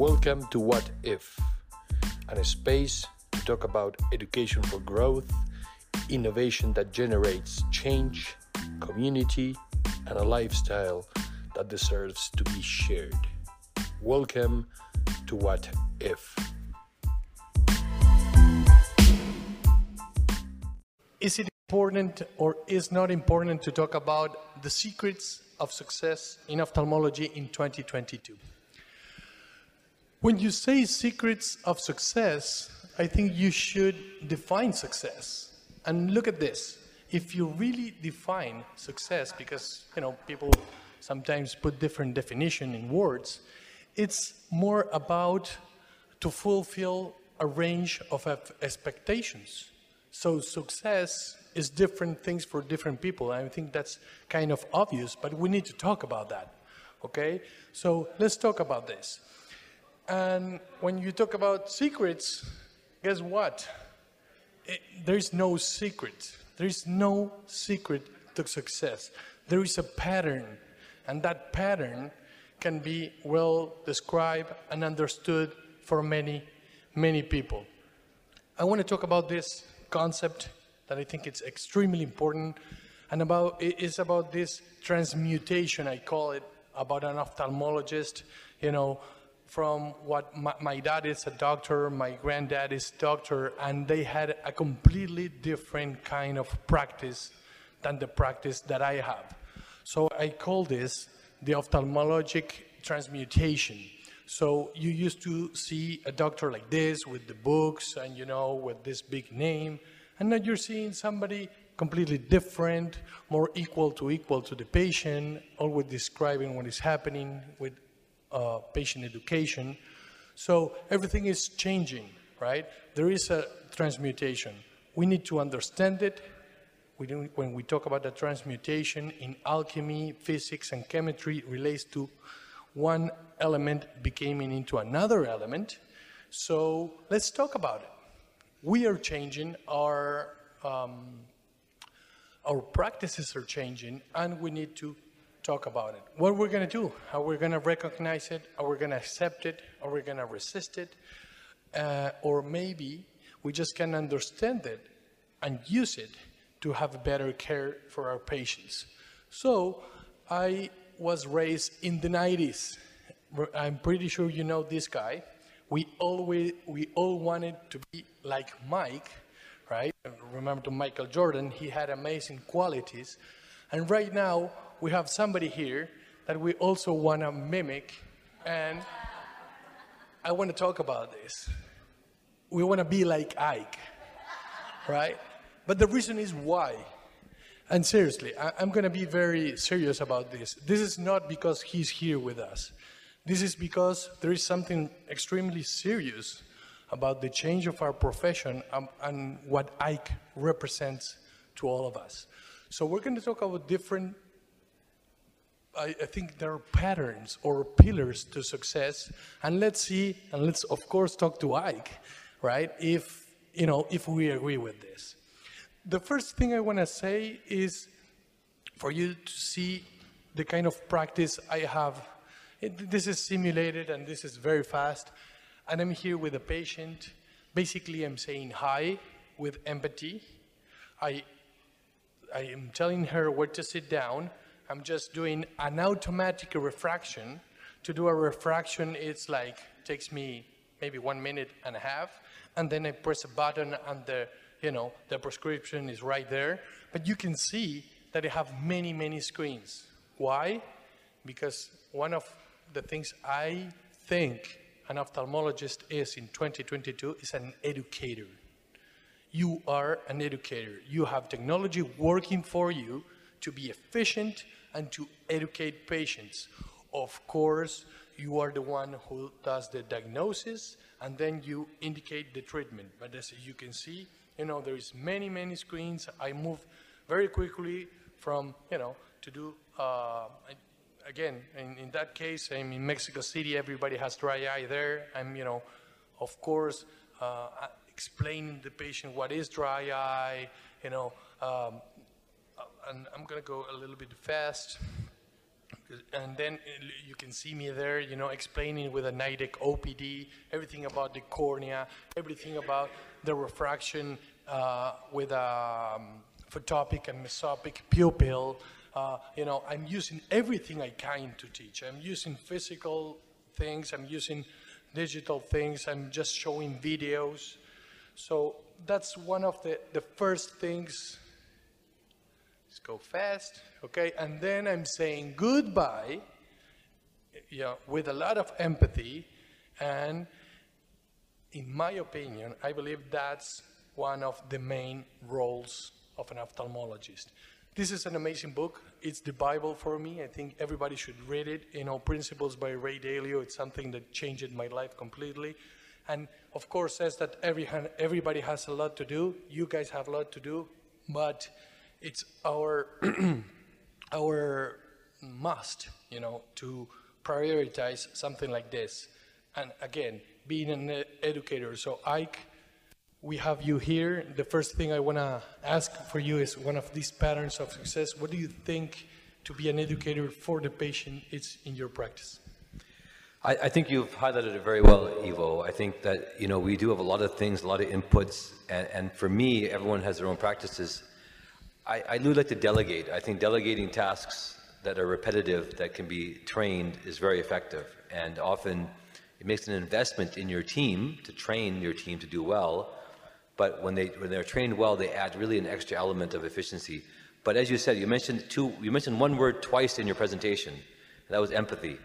Welcome to What If, and a space to talk about education for growth, innovation that generates change, community, and a lifestyle that deserves to be shared. Welcome to What If. Is it important or is not important to talk about the secrets of success in ophthalmology in 2022? When you say secrets of success, I think you should define success. And look at this. If you really define success, because you know people sometimes put different definition in words, it's more about to fulfill a range of expectations. So success is different things for different people. I think that's kind of obvious, but we need to talk about that. Okay? So let's talk about this. And when you talk about secrets, guess what? It, there is no secret. There is no secret to success. There is a pattern, and that pattern can be well described and understood for many, many people. I want to talk about this concept that I think it's extremely important, and about it is about this transmutation. I call it about an ophthalmologist. You know, from what my, my, dad is a doctor, my granddad is doctor, and they had a completely different kind of practice than the practice that I have. So I call this the ophthalmologic transmutation. So you used to see a doctor like this with the books and, you know, with this big name. And now you're seeing somebody completely different, more equal to equal to the patient, always describing what is happening with uh, patient education. So everything is changing, right? There is a transmutation. We need to understand it. We when we talk about the transmutation in alchemy, physics, and chemistry, relates to one element becoming into another element. So let's talk about it. We are changing, our, um, our practices are changing, and we need to talk about it. What we're going to do, how we're going to recognize it, are we going to accept it, are we going to resist it, uh, or maybe we just can understand it and use it to have better care for our patients. So I was raised in the 90s. I'm pretty sure you know this guy. We always we all wanted to be like Mike, right? Remember to Michael Jordan, he had amazing qualities. And right now we have somebody here that we also want to mimic and I want to talk about this. We want to be like Ike, right? But the reason is why. And seriously, I, am going to be very serious about this. This is not because he's here with us. This is because there is something extremely serious about the change of our profession um, and what Ike represents to all of us. So we're going to talk about different, I, I think there are patterns or pillars to success. And let's see, and let's of course talk to Ike, right? If, you know, if we agree with this the first thing I want to say is for you to see the kind of practice I have. It, this is simulated and this is very fast. And I'm here with a patient. Basically, I'm saying hi with empathy. I, I am telling her where to sit down. I'm just doing an automatic refraction. To do a refraction, it's like, takes me maybe one minute and a half. And then I press a button and the you know, the prescription is right there. But you can see that they have many, many screens. Why? Because one of the things I think an ophthalmologist is in 2022 is an educator. You are an educator. You have technology working for you to be efficient and to educate patients. Of course, you are the one who does the diagnosis and then you indicate the treatment. But as you can see, you know, there's many, many screens. I move very quickly from, you know, to do, uh, again, in, in that case, I'm in Mexico City, everybody has dry eye there. I'm, you know, of course, uh, explaining the patient what is dry eye, you know, um, and I'm going to go a little bit fast and then you can see me there, you know, explaining with a NIDEK OPD, everything about the cornea, everything about the refraction uh, with a um, photopic and mesopic pupil. Uh, you know, I'm using everything I can to teach. I'm using physical things, I'm using digital things, I'm just showing videos. So that's one of the, the first things. Let's go fast, okay? And then I'm saying goodbye, yeah, with a lot of empathy. And in my opinion, I believe that's one of the main roles of an ophthalmologist. This is an amazing book. It's the Bible for me. I think everybody should read it. You know, Principles by Ray Dalio. It's something that changed my life completely. And of course, says that every, everybody has a lot to do. You guys have a lot to do, but it's our our must, you know, to prioritize something like this. And again, being an educator. So Ike we have you here. The first thing I want to ask for you is one of these patterns of success. What do you think to be an educator for the patient is in your practice? I, I, think you've highlighted it very well, Ivo. I think that you know we do have a lot of things, a lot of inputs, and, and for me, everyone has their own practices. I, I like to delegate. I think delegating tasks that are repetitive, that can be trained, is very effective, and often it makes an investment in your team to train your team to do well but when, they, when they're trained well, they add really an extra element of efficiency. But as you said, you mentioned, two, you mentioned one word twice in your presentation, that was empathy.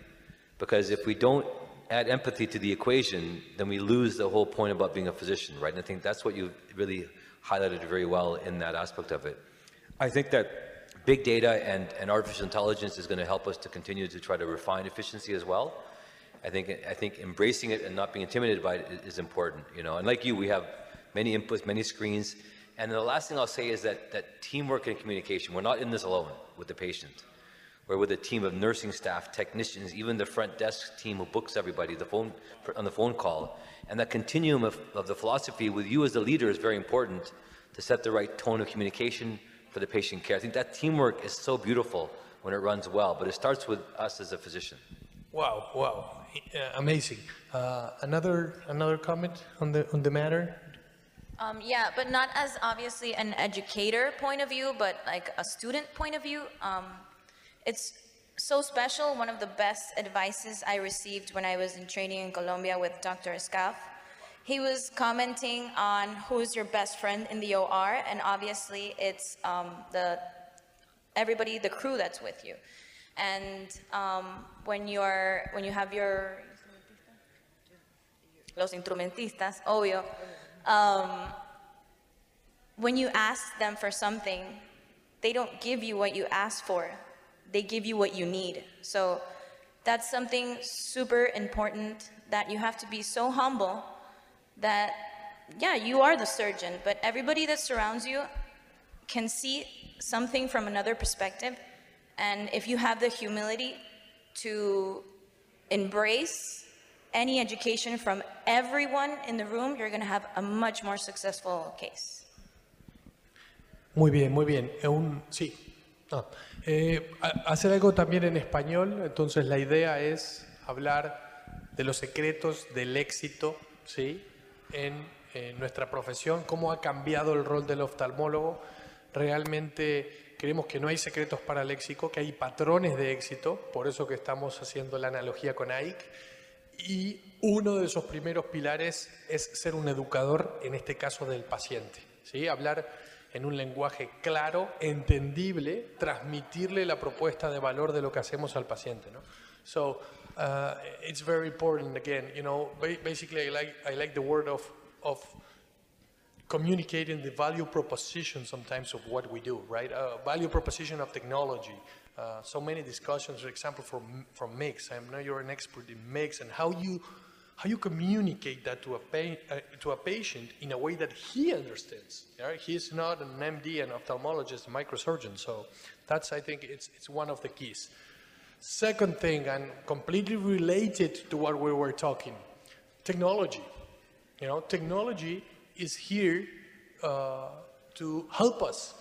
Because if we don't add empathy to the equation, then we lose the whole point about being a physician, right? And I think that's what you really highlighted very well in that aspect of it. I think that big data and, and artificial intelligence is going to help us to continue to try to refine efficiency as well. I think, I think embracing it and not being intimidated by it is important, you know. And like you, we have many inputs, many screens. And the last thing I'll say is that, that teamwork and communication, we're not in this alone with the patient. We're with a team of nursing staff, technicians, even the front desk team who books everybody the phone, on the phone call. And that continuum of, of the philosophy with you as the leader is very important to set the right tone of communication for the patient care. I think that teamwork is so beautiful when it runs well, but it starts with us as a physician. Wow, wow, amazing. Uh, another another comment on the on the matter. Um, yeah, but not as obviously an educator point of view, but like a student point of view. Um, it's so special. One of the best advices I received when I was in training in Colombia with Dr. Escaf. He was commenting on who's your best friend in the OR, and obviously it's um, the everybody, the crew that's with you. And um, when you're when you have your los instrumentistas, obvio, um, when you ask them for something, they don't give you what you ask for. They give you what you need. So that's something super important that you have to be so humble that, yeah, you are the surgeon, but everybody that surrounds you can see something from another perspective. And if you have the humility to embrace any education from everyone in the room, you're going to have a much more successful case. Muy bien, muy bien. Un, sí. Ah, eh, hacer algo también en español, entonces la idea es hablar de los secretos del éxito ¿sí? En, en nuestra profesión, cómo ha cambiado el rol del oftalmólogo. Realmente creemos que no hay secretos para el éxito, que hay patrones de éxito, por eso que estamos haciendo la analogía con AIC y uno de esos primeros pilares es ser un educador, en este caso del paciente. ¿sí? Hablar en un lenguaje claro, entendible, transmitirle la propuesta de valor de lo que hacemos al paciente. ¿no? So uh, it's very important. Again, you know, basically, I like I like the word of of communicating the value proposition sometimes of what we do, right? Uh, value proposition of technology, uh, so many discussions, for example, from, from MIGS. I know you're an expert in MIGS and how you, how you communicate that to a, pa uh, to a patient in a way that he understands. Right? He's not an MD, an ophthalmologist, a microsurgeon. So that's, I think, it's, it's one of the keys. Second thing, and completely related to what we were talking, technology. You know, technology is here uh, to help us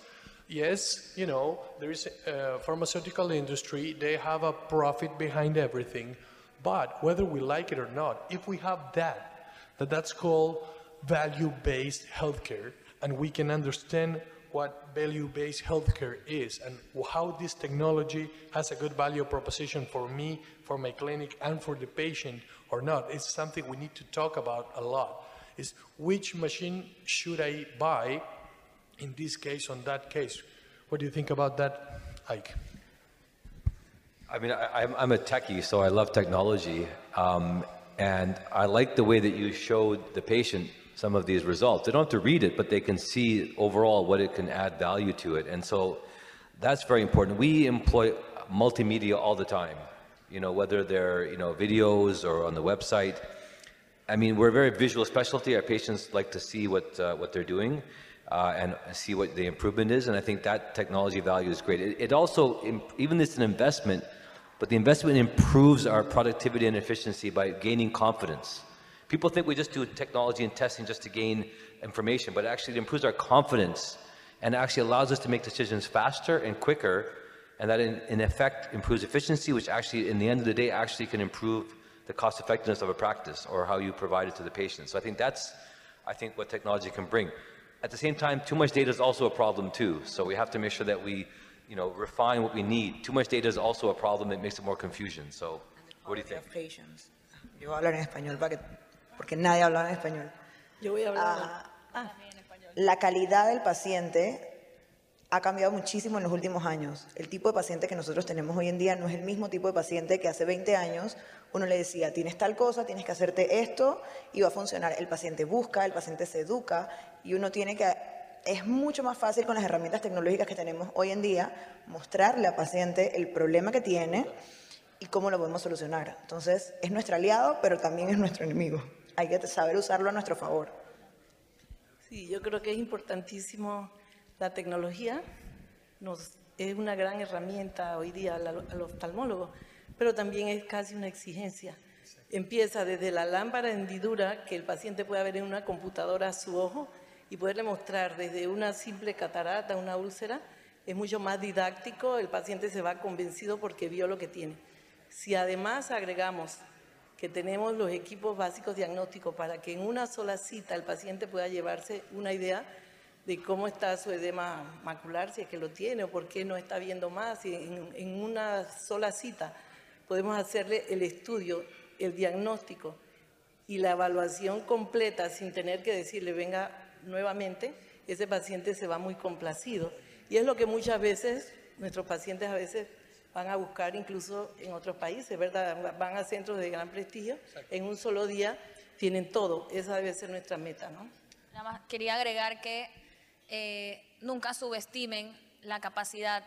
yes, you know, there is a pharmaceutical industry, they have a profit behind everything, but whether we like it or not, if we have that, that that's called value-based healthcare, and we can understand what value-based healthcare is and how this technology has a good value proposition for me, for my clinic, and for the patient or not. It's something we need to talk about a lot. Is which machine should I buy in this case, on that case? What do you think about that, Ike? I mean, I, I'm, I'm a techie, so I love technology. Um, and I like the way that you showed the patient some of these results. They don't have to read it, but they can see overall what it can add value to it. And so that's very important. We employ multimedia all the time, you know, whether they're, you know, videos or on the website. I mean, we're a very visual specialty. Our patients like to see what, uh, what they're doing uh, and see what the improvement is. And I think that technology value is great. It, it also, even it's an investment, but the investment improves our productivity and efficiency by gaining confidence. People think we just do technology and testing just to gain information, but actually it improves our confidence and actually allows us to make decisions faster and quicker, and that in, in effect improves efficiency, which actually, in the end of the day, actually can improve the cost effectiveness of a practice or how you provide it to the patient. So I think that's, I think, what technology can bring. At the same time, too much data is also a problem too. So we have to make sure that we, you know, refine what we need. Too much data is also a problem that makes it more confusion. So what do you think? Yo hablar en español para que, porque nadie habla en español. Yo voy a hablar. Ah, La calidad del paciente ha cambiado muchísimo en los últimos años. El tipo de paciente que nosotros tenemos hoy en día no es el mismo tipo de paciente que hace 20 años uno le decía, tienes tal cosa, tienes que hacerte esto y va a funcionar. El paciente busca, el paciente se educa y uno tiene que... Es mucho más fácil con las herramientas tecnológicas que tenemos hoy en día mostrarle al paciente el problema que tiene y cómo lo podemos solucionar. Entonces, es nuestro aliado, pero también es nuestro enemigo. Hay que saber usarlo a nuestro favor. Sí, yo creo que es importantísimo la tecnología. Nos, es una gran herramienta hoy día al, al oftalmólogo, pero también es casi una exigencia. Empieza desde la lámpara de hendidura que el paciente puede ver en una computadora a su ojo y poderle mostrar desde una simple catarata, una úlcera, es mucho más didáctico, el paciente se va convencido porque vio lo que tiene. Si además agregamos que tenemos los equipos básicos diagnósticos para que en una sola cita el paciente pueda llevarse una idea de cómo está su edema macular, si es que lo tiene o por qué no está viendo más, y en, en una sola cita podemos hacerle el estudio, el diagnóstico y la evaluación completa sin tener que decirle venga nuevamente, ese paciente se va muy complacido. Y es lo que muchas veces nuestros pacientes a veces van a buscar incluso en otros países, ¿verdad? Van a centros de gran prestigio, en un solo día tienen todo. Esa debe ser nuestra meta, ¿no? Nada más quería agregar que eh, nunca subestimen la capacidad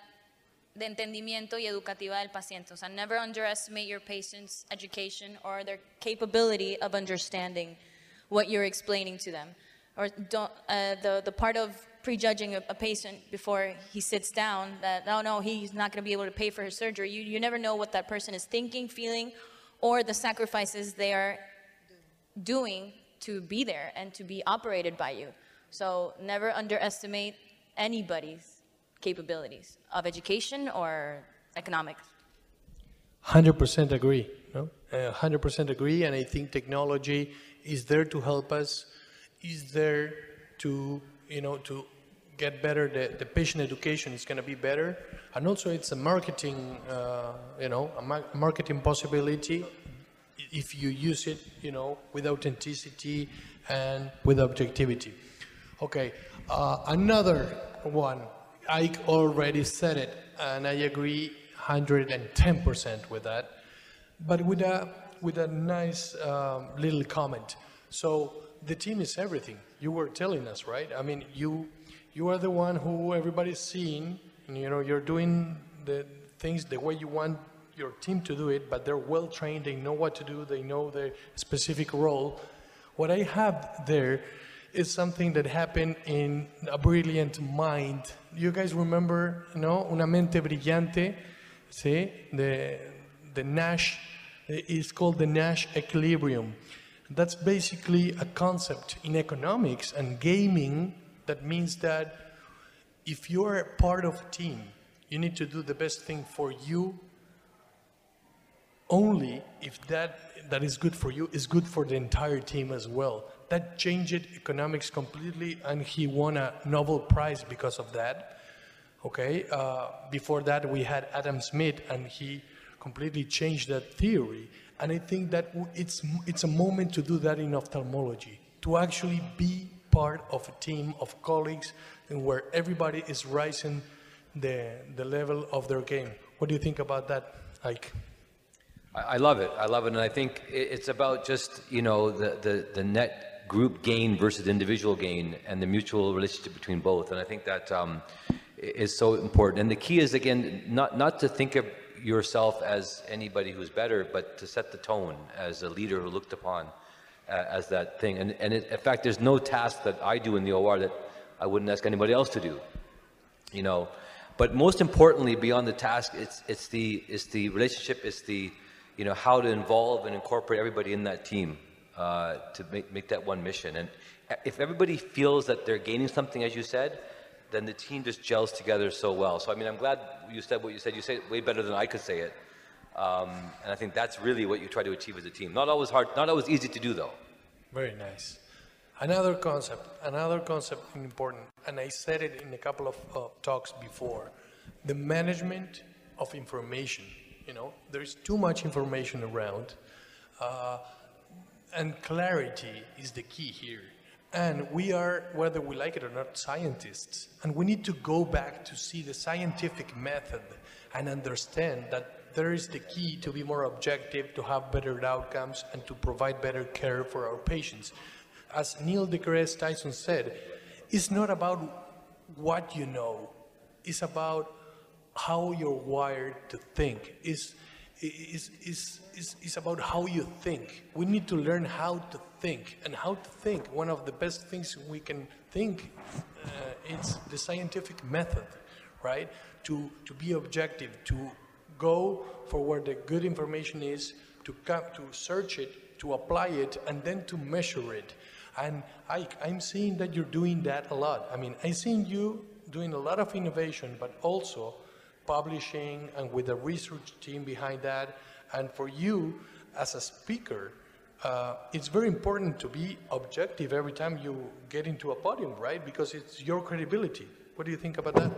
de entendimiento y educativa del paciente. O sea, never underestimate your patient's education or their capability of understanding what you're explaining to them. Or don't, uh, the, the part of prejudging a, a patient before he sits down that, oh no, he's not going to be able to pay for his surgery. You, you never know what that person is thinking, feeling, or the sacrifices they are doing to be there and to be operated by you. So never underestimate anybody's capabilities of education or economics. 100% agree. No? Uh, 100% agree, and I think technology is there to help us, is there to, you know, to get better. The, the patient education is going to be better, and also it's a marketing, uh, you know, a mar marketing possibility if you use it, you know, with authenticity and with objectivity. Okay, uh, another one. I already said it, and I agree 110% with that, but with a, with a nice um, little comment. So the team is everything. You were telling us, right? I mean, you, you are the one who everybody's seeing, and you know, you're doing the things the way you want your team to do it, but they're well trained, they know what to do, they know their specific role. What I have there is something that happened in a brilliant mind. You guys remember, you know, una mente brillante, see, the, the Nash, is called the Nash equilibrium. That's basically a concept in economics and gaming that means that if you're part of a team, you need to do the best thing for you only if that that is good for you is good for the entire team as well. That changed economics completely, and he won a Nobel Prize because of that. Okay, uh, before that we had Adam Smith, and he completely changed that theory. And I think that it's it's a moment to do that in ophthalmology, to actually be part of a team of colleagues, and where everybody is rising the the level of their game. What do you think about that, Ike? I, love it. I love it, and I think it's about just you know the, the the net group gain versus individual gain, and the mutual relationship between both. And I think that um, is so important. And the key is again not not to think of yourself as anybody who's better, but to set the tone as a leader who looked upon uh, as that thing. And and it, in fact, there's no task that I do in the OR that I wouldn't ask anybody else to do you know but most importantly beyond the task it's it's the it's the relationship it's the you know how to involve and incorporate everybody in that team uh, to make, make that one mission and if everybody feels that they're gaining something as you said then the team just gels together so well so i mean i'm glad you said what you said you say it way better than i could say it um, and i think that's really what you try to achieve as a team not always hard not always easy to do though Very nice. Another concept, another concept important, and I said it in a couple of uh, talks before, the management of information. You know, there's too much information around, uh, and clarity is the key here. And we are, whether we like it or not, scientists, and we need to go back to see the scientific method and understand that there is the key to be more objective, to have better outcomes, and to provide better care for our patients. As Neil deGrasse Tyson said, it's not about what you know, it's about how you're wired to think. It's, it's, it's, it's, it's about how you think. We need to learn how to think. And how to think, one of the best things we can think, uh, it's the scientific method, right? To, to be objective, to go for where the good information is, to come, to search it, to apply it, and then to measure it. And I, I'm seeing that you're doing that a lot. I mean, I'm seeing you doing a lot of innovation, but also publishing and with a research team behind that. And for you, as a speaker, uh, it's very important to be objective every time you get into a podium, right? Because it's your credibility. What do you think about that?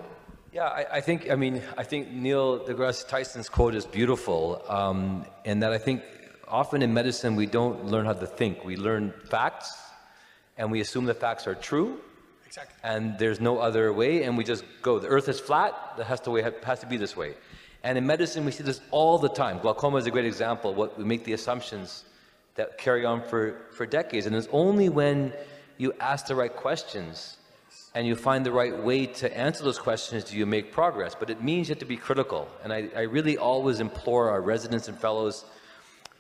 Yeah, I, I think, I mean, I think Neil deGrasse Tyson's quote is beautiful, um, in that I think often in medicine we don't learn how to think. We learn facts, and we assume the facts are true, Exactly. and there's no other way, and we just go. The earth is flat, that has to, has to be this way. And in medicine, we see this all the time. Glaucoma is a great example. What we make the assumptions that carry on for, for decades. And it's only when you ask the right questions and you find the right way to answer those questions do you make progress. But it means you have to be critical. And I, I really always implore our residents and fellows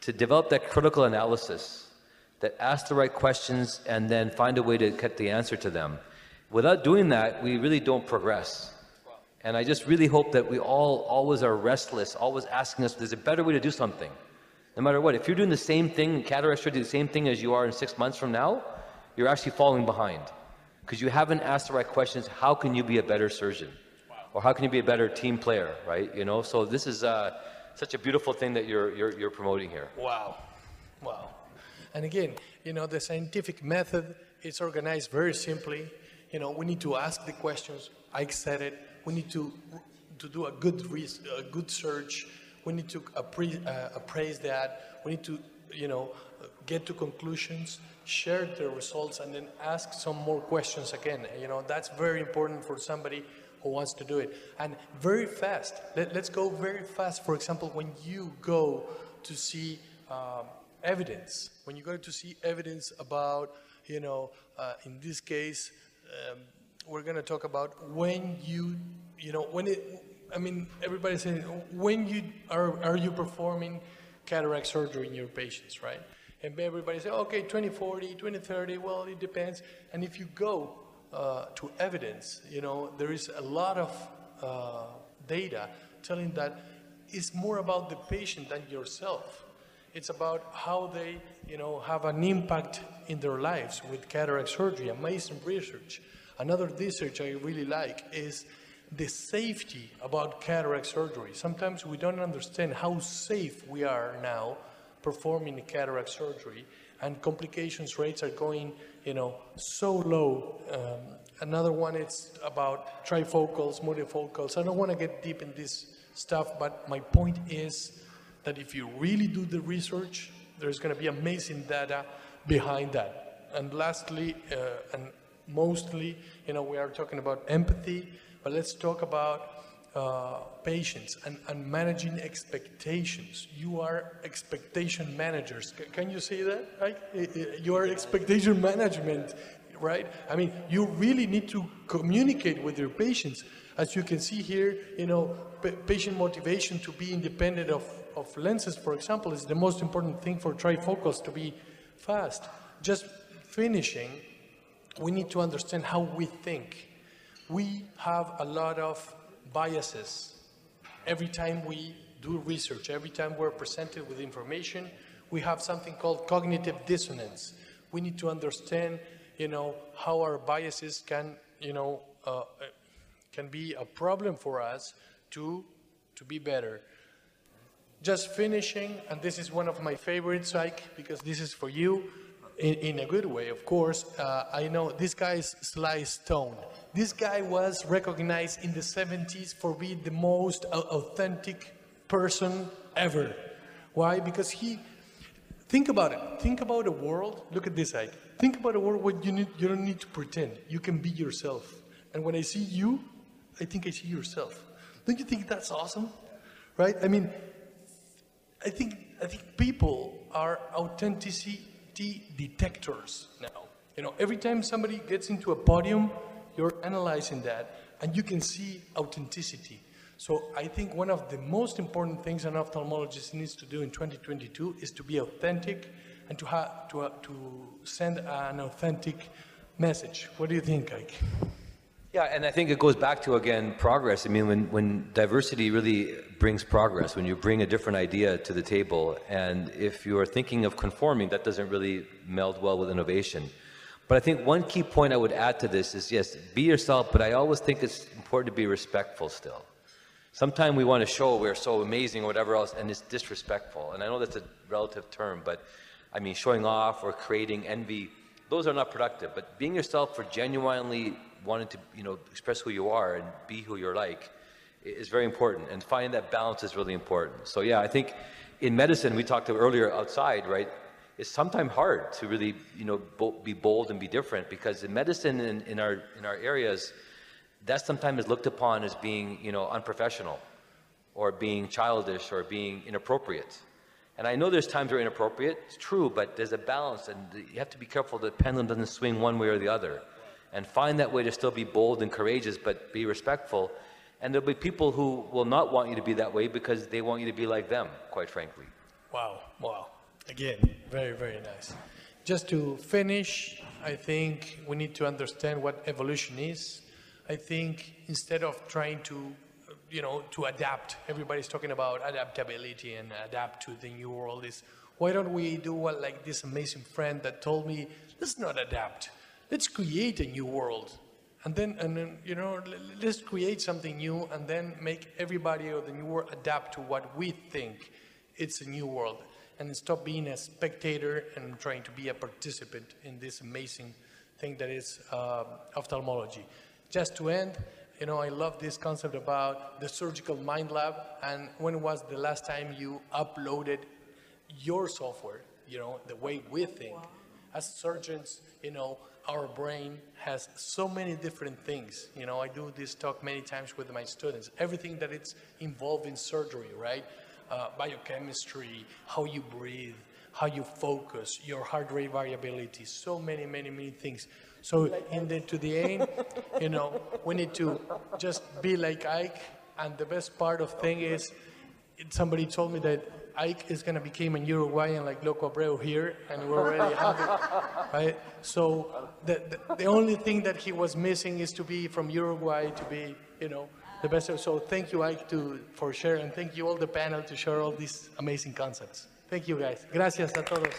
to develop that critical analysis, that ask the right questions and then find a way to get the answer to them. Without doing that, we really don't progress. And I just really hope that we all always are restless, always asking us, there's a better way to do something. No matter what, if you're doing the same thing in cataract surgery, the same thing as you are in six months from now, you're actually falling behind. Because you haven't asked the right questions, how can you be a better surgeon? Or how can you be a better team player, right? You know, so this is uh, such a beautiful thing that you're, you're, you're promoting here. Wow. Wow. And again, you know, the scientific method is organized very simply. You know, we need to ask the questions. Ike said it. We need to, to do a good, a good search. We need to appre- uh, appraise that. We need to, you know, get to conclusions, share the results, and then ask some more questions again. You know, that's very important for somebody who wants to do it. And very fast. Let, let's go very fast. For example, when you go to see um, evidence, when you go to see evidence about, you know, uh, in this case, um, we're going to talk about when you, you know, when it, I mean, everybody saying, when you are, are you performing cataract surgery in your patients, right? And everybody say, okay, 2040, 2030, well, it depends. And if you go uh, to evidence, you know, there is a lot of uh, data telling that it's more about the patient than yourself. It's about how they, you know, have an impact in their lives with cataract surgery, amazing research. Another research I really like is the safety about cataract surgery. Sometimes we don't understand how safe we are now performing cataract surgery, and complications rates are going, you know, so low. Um, another one is about trifocals, multifocals. I don't want to get deep in this stuff, but my point is that if you really do the research, there's going to be amazing data behind that. And lastly, uh, and mostly, you know, we are talking about empathy, but let's talk about uh, patience and, and, managing expectations. You are expectation managers. C can you say that? Right? You are expectation management, right? I mean, you really need to communicate with your patients. As you can see here, you know, patient motivation to be independent of, of lenses, for example, is the most important thing for trifocals to be fast. Just finishing, we need to understand how we think. We have a lot of biases. Every time we do research, every time we're presented with information, we have something called cognitive dissonance. We need to understand, you know, how our biases can, you know, uh, can be a problem for us to, to be better. Just finishing, and this is one of my favorites, Ike, because this is for you, in, in a good way, of course. Uh, I know this guy is Sly Stone. This guy was recognized in the 70s for being the most authentic person ever. Why? Because he, think about it. Think about a world, look at this, Ike. Think about a world where you, need, you don't need to pretend. You can be yourself. And when I see you, I think I see yourself. Don't you think that's awesome? Right? I mean, I think, I think people are authenticity detectors now. You know, every time somebody gets into a podium, you're analyzing that and you can see authenticity. So I think one of the most important things an ophthalmologist needs to do in 2022 is to be authentic and to, to, to send an authentic message. What do you think, Ike? Yeah, and I think it goes back to, again, progress. I mean, when, when diversity really brings progress, when you bring a different idea to the table, and if you are thinking of conforming, that doesn't really meld well with innovation. But I think one key point I would add to this is, yes, be yourself, but I always think it's important to be respectful still. Sometimes we want to show we're so amazing or whatever else, and it's disrespectful. And I know that's a relative term, but I mean, showing off or creating envy, those are not productive. But being yourself for genuinely wanting to, you know, express who you are and be who you're like is very important. And finding that balance is really important. So yeah, I think in medicine, we talked earlier outside, right? It's sometimes hard to really, you know, be bold and be different because in medicine in, in our in our areas, that sometimes is looked upon as being, you know, unprofessional or being childish or being inappropriate. And I know there's times where inappropriate, it's true, but there's a balance and you have to be careful the pendulum doesn't swing one way or the other and find that way to still be bold and courageous, but be respectful. And there'll be people who will not want you to be that way because they want you to be like them, quite frankly. Wow, wow. Again, very, very nice. Just to finish, I think we need to understand what evolution is. I think instead of trying to, you know, to adapt, everybody's talking about adaptability and adapt to the new world is, why don't we do what like this amazing friend that told me, let's not adapt let's create a new world. And then, and then, you know, let's create something new and then make everybody of the new world adapt to what we think it's a new world. And stop being a spectator and trying to be a participant in this amazing thing that is uh, ophthalmology. Just to end, you know, I love this concept about the surgical mind lab. And when was the last time you uploaded your software, you know, the way we think? As surgeons, you know, our brain has so many different things. You know, I do this talk many times with my students. Everything that it's involved in surgery, right? Uh, biochemistry, how you breathe, how you focus, your heart rate variability, so many, many, many things. So in the, to the end, you know, we need to just be like Ike. And the best part of thing is, somebody told me that Ike is going to become a Uruguayan like Loco Abreu here, and we're already happy, right? So the, the, the only thing that he was missing is to be from Uruguay to be, you know, the best. So thank you, Ike, to, for sharing. Thank you all the panel to share all these amazing concepts. Thank you, guys. Gracias a todos.